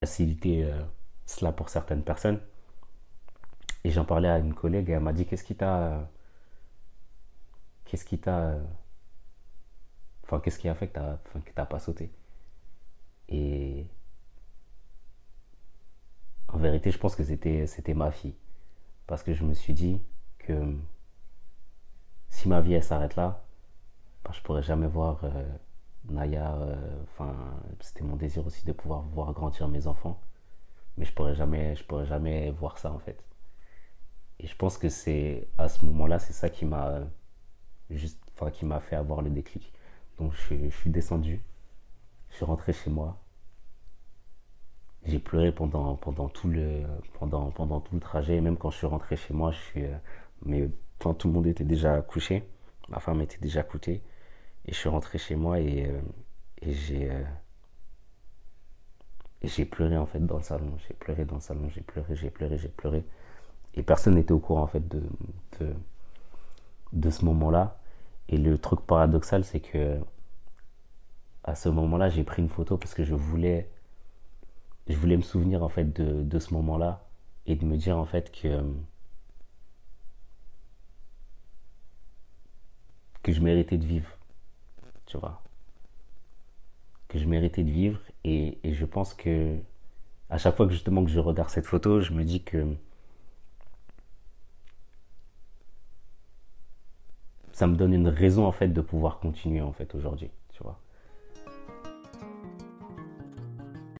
faciliter euh, cela pour certaines personnes. Et j'en parlais à une collègue et elle m'a dit qu'est-ce qui t'a qu'est-ce qui t'a enfin qu'est-ce qui a fait que t'as pas sauté? Et en vérité je pense que c'était c'était ma fille parce que je me suis dit que si ma vie elle s'arrête là bah, je pourrais jamais voir euh, Naya euh, enfin c'était mon désir aussi de pouvoir voir grandir mes enfants. Mais je pourrais jamais je pourrais jamais voir ça en fait. Et je pense que c'est à ce moment-là c'est ça qui m'a juste enfin qui m'a fait avoir le déclic. Donc je, suis descendu. Je suis rentré chez moi. J'ai pleuré pendant pendant tout le pendant pendant tout le trajet. Et même quand je suis rentré chez moi je suis euh, mais enfin, tout le monde était déjà couché. Ma femme était déjà couchée et je suis rentré chez moi et, euh, euh, et j'ai pleuré en fait dans le salon. J'ai pleuré dans le salon. J'ai pleuré j'ai pleuré j'ai pleuré. Et personne n'était au courant en fait de, de de ce moment-là. Et le truc paradoxal c'est que à ce moment-là j'ai pris une photo parce que je voulais je voulais me souvenir en fait de, de ce moment-là et de me dire en fait que que je méritais de vivre, tu vois, que je méritais de vivre et, et je pense que à chaque fois que justement que je regarde cette photo, je me dis que ça me donne une raison en fait de pouvoir continuer en fait aujourd'hui.